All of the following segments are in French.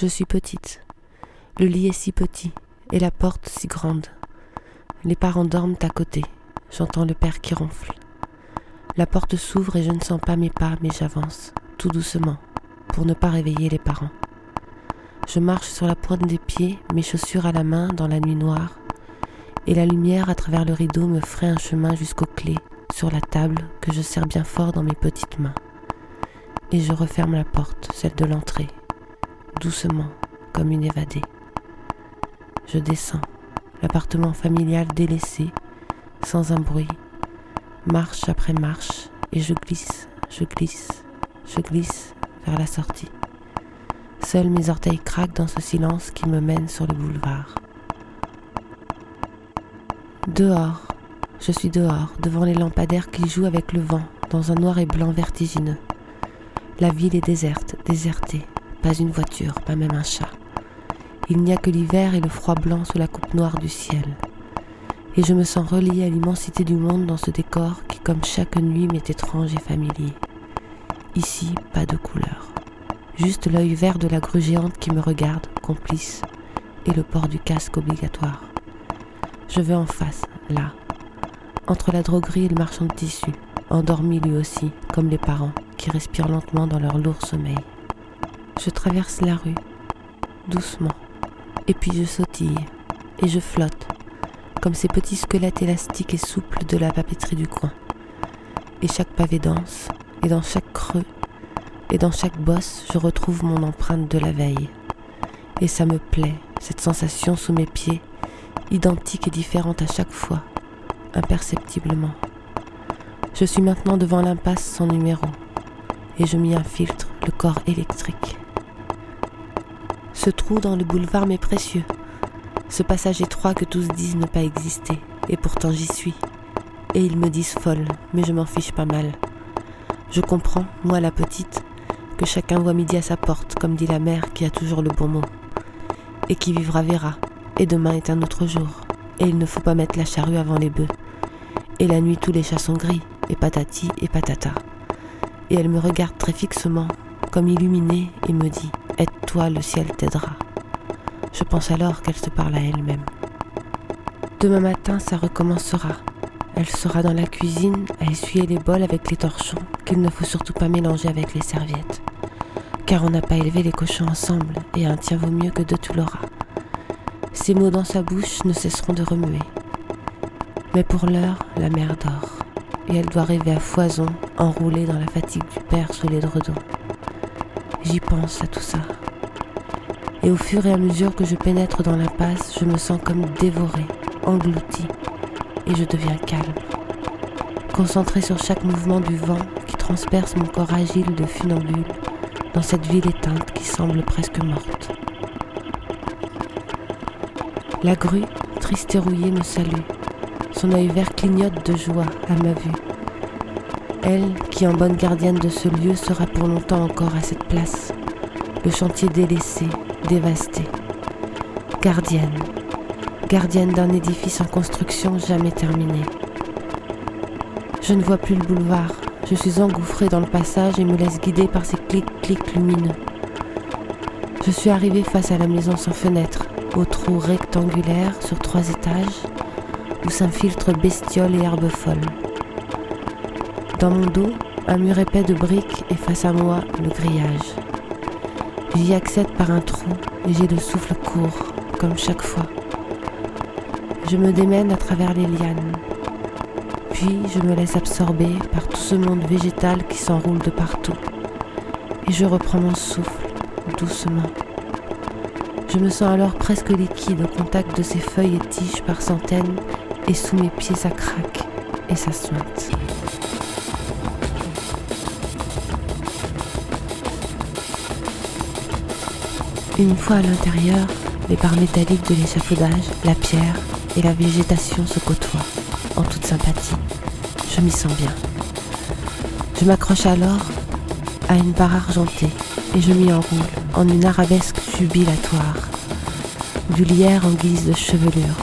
Je suis petite. Le lit est si petit et la porte si grande. Les parents dorment à côté. J'entends le père qui ronfle. La porte s'ouvre et je ne sens pas mes pas, mais j'avance, tout doucement, pour ne pas réveiller les parents. Je marche sur la pointe des pieds, mes chaussures à la main dans la nuit noire, et la lumière à travers le rideau me ferait un chemin jusqu'aux clés sur la table que je serre bien fort dans mes petites mains. Et je referme la porte, celle de l'entrée, doucement, comme une évadée. Je descends, l'appartement familial délaissé, sans un bruit, marche après marche, et je glisse, je glisse, je glisse vers la sortie. Seuls mes orteils craquent dans ce silence qui me mène sur le boulevard. Dehors, je suis dehors, devant les lampadaires qui jouent avec le vent, dans un noir et blanc vertigineux. La ville est déserte, désertée, pas une voiture, pas même un chat. Il n'y a que l'hiver et le froid blanc sous la coupe noire du ciel. Et je me sens reliée à l'immensité du monde dans ce décor qui, comme chaque nuit, m'est étrange et familier. Ici, pas de couleur. Juste l'œil vert de la grue géante qui me regarde, complice, et le port du casque obligatoire. Je vais en face, là, entre la droguerie et le marchand de tissus, endormi lui aussi, comme les parents, qui respirent lentement dans leur lourd sommeil. Je traverse la rue, doucement, et puis je sautille, et je flotte, comme ces petits squelettes élastiques et souples de la papeterie du coin. Et chaque pavé danse, et dans chaque creux, et dans chaque bosse, je retrouve mon empreinte de la veille. Et ça me plaît, cette sensation sous mes pieds, identique et différente à chaque fois, imperceptiblement. Je suis maintenant devant l'impasse sans numéro et je m'y infiltre le corps électrique. Ce trou dans le boulevard m'est précieux, ce passage étroit que tous disent ne pas exister, et pourtant j'y suis. Et ils me disent folle, mais je m'en fiche pas mal. Je comprends, moi la petite, que chacun voit midi à sa porte, comme dit la mère qui a toujours le bon mot, et qui vivra verra, et demain est un autre jour, et il ne faut pas mettre la charrue avant les bœufs. Et la nuit tous les chats sont gris, et patati et patata. Et elle me regarde très fixement, comme illuminée, et me dit Aide-toi, le ciel t'aidera. Je pense alors qu'elle se parle à elle-même. Demain matin, ça recommencera. Elle sera dans la cuisine à essuyer les bols avec les torchons qu'il ne faut surtout pas mélanger avec les serviettes. Car on n'a pas élevé les cochons ensemble et un tien vaut mieux que deux tu l'auras. Ces mots dans sa bouche ne cesseront de remuer. Mais pour l'heure, la mère dort, et elle doit rêver à foison, enroulée dans la fatigue du père sous les dredons. J'y pense à tout ça. Et au fur et à mesure que je pénètre dans l'impasse, je me sens comme dévorée, engloutie, et je deviens calme, concentrée sur chaque mouvement du vent qui transperce mon corps agile de funambule dans cette ville éteinte qui semble presque morte. La grue, triste et rouillée, me salue. Son œil vert clignote de joie à ma vue. Elle, qui en bonne gardienne de ce lieu, sera pour longtemps encore à cette place. Le chantier délaissé, dévasté. Gardienne, gardienne d'un édifice en construction jamais terminé. Je ne vois plus le boulevard. Je suis engouffrée dans le passage et me laisse guider par ces clics-clics lumineux. Je suis arrivée face à la maison sans fenêtre, au trou rectangulaire sur trois étages où s'infiltrent bestioles et herbes folles. Dans mon dos, un mur épais de briques et face à moi, le grillage. J'y accède par un trou et j'ai le souffle court, comme chaque fois. Je me démène à travers les lianes. Puis je me laisse absorber par tout ce monde végétal qui s'enroule de partout. Et je reprends mon souffle, doucement. Je me sens alors presque liquide au contact de ces feuilles et tiges par centaines, et sous mes pieds ça craque et ça suinte. Une fois à l'intérieur, les barres métalliques de l'échafaudage, la pierre et la végétation se côtoient, en toute sympathie. Je m'y sens bien. Je m'accroche alors à une barre argentée et je m'y enroule en une arabesque jubilatoire, du lierre en guise de chevelure.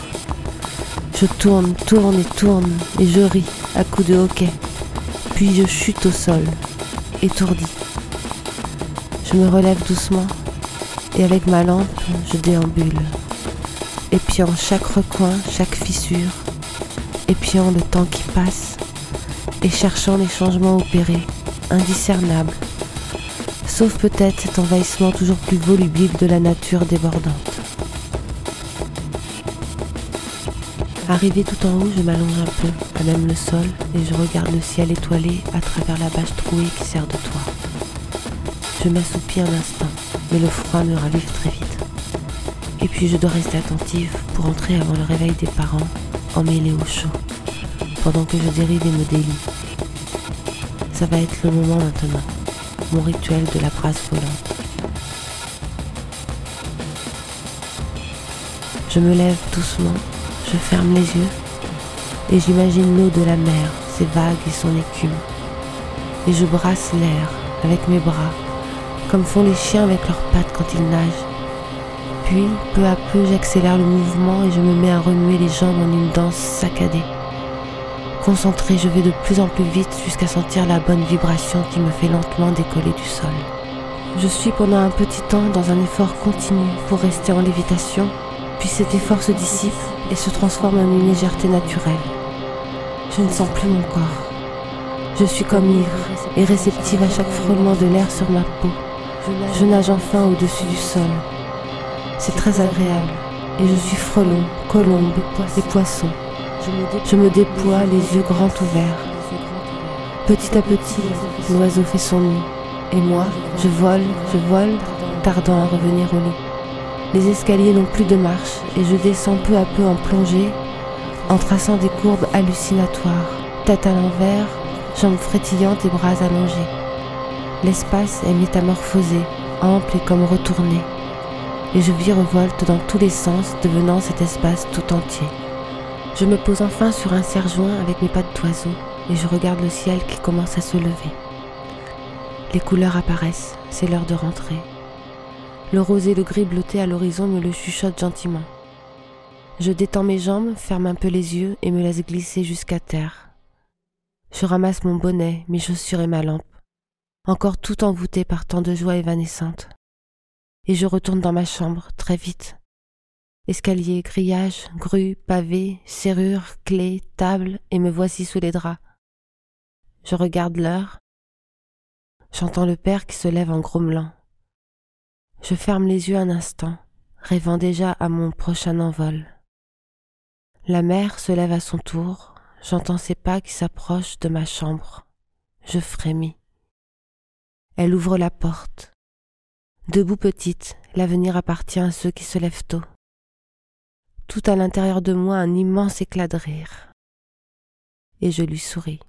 Je tourne, tourne et tourne et je ris à coups de hoquet, puis je chute au sol, étourdi. Je me relève doucement Et avec ma lampe, je déambule, épiant chaque recoin, chaque fissure, épiant le temps qui passe et cherchant les changements opérés, indiscernables, sauf peut-être cet envahissement toujours plus volubile de la nature débordante. Arrivé tout en haut, je m'allonge un peu, à même le sol, et je regarde le ciel étoilé à travers la bâche trouée qui sert de toit. Je m'assoupis un instant, mais le froid me ravive très vite. Et puis je dois rester attentive pour entrer avant le réveil des parents, emmêlés au chaud, pendant que je dérive et me délie. Ça va être le moment maintenant, mon rituel de la brasse volante. Je me lève doucement je ferme les yeux et j'imagine l'eau de la mer, ses vagues et son écume. Et je brasse l'air avec mes bras, comme font les chiens avec leurs pattes quand ils nagent. Puis, peu à peu, j'accélère le mouvement et je me mets à remuer les jambes en une danse saccadée. Concentré, je vais de plus en plus vite jusqu'à sentir la bonne vibration qui me fait lentement décoller du sol. Je suis pendant un petit temps dans un effort continu pour rester en lévitation puis cet effort se dissipe et se transforme en une légèreté naturelle. Je ne sens plus mon corps. Je suis comme ivre et réceptive à chaque frôlement de l'air sur ma peau. Je nage enfin au-dessus du sol. C'est très agréable et je suis frelon, colombe et poisson. Je me déploie les yeux grands ouverts. Petit à petit, l'oiseau fait son nid. Et moi, je vole, je vole, tardant à revenir au lit. Les escaliers n'ont plus de marche et je descends peu à peu en plongée, en traçant des courbes hallucinatoires, tête à l'envers, jambes frétillantes et bras allongés. L'espace est métamorphosé, ample et comme retourné, et je virevolte dans tous les sens, devenant cet espace tout entier. Je me pose enfin sur un serre-joint avec mes pattes d'oiseau et je regarde le ciel qui commence à se lever. Les couleurs apparaissent, c'est l'heure de rentrer. Le rose et le gris bleuté à l'horizon me le chuchotent gentiment. Je détends mes jambes, ferme un peu les yeux et me laisse glisser jusqu'à terre. Je ramasse mon bonnet, mes chaussures et ma lampe, encore tout envoûtée par tant de joie évanescente. Et je retourne dans ma chambre, très vite. Escalier, grillage, grue, pavé, serrure, clé, table, et me voici sous les draps. Je regarde l'heure. J'entends le père qui se lève en grommelant. Je ferme les yeux un instant, rêvant déjà à mon prochain envol. La mère se lève à son tour, j'entends ses pas qui s'approchent de ma chambre. Je frémis. Elle ouvre la porte. Debout petite, l'avenir appartient à ceux qui se lèvent tôt. Tout à l'intérieur de moi un immense éclat de rire. Et je lui souris.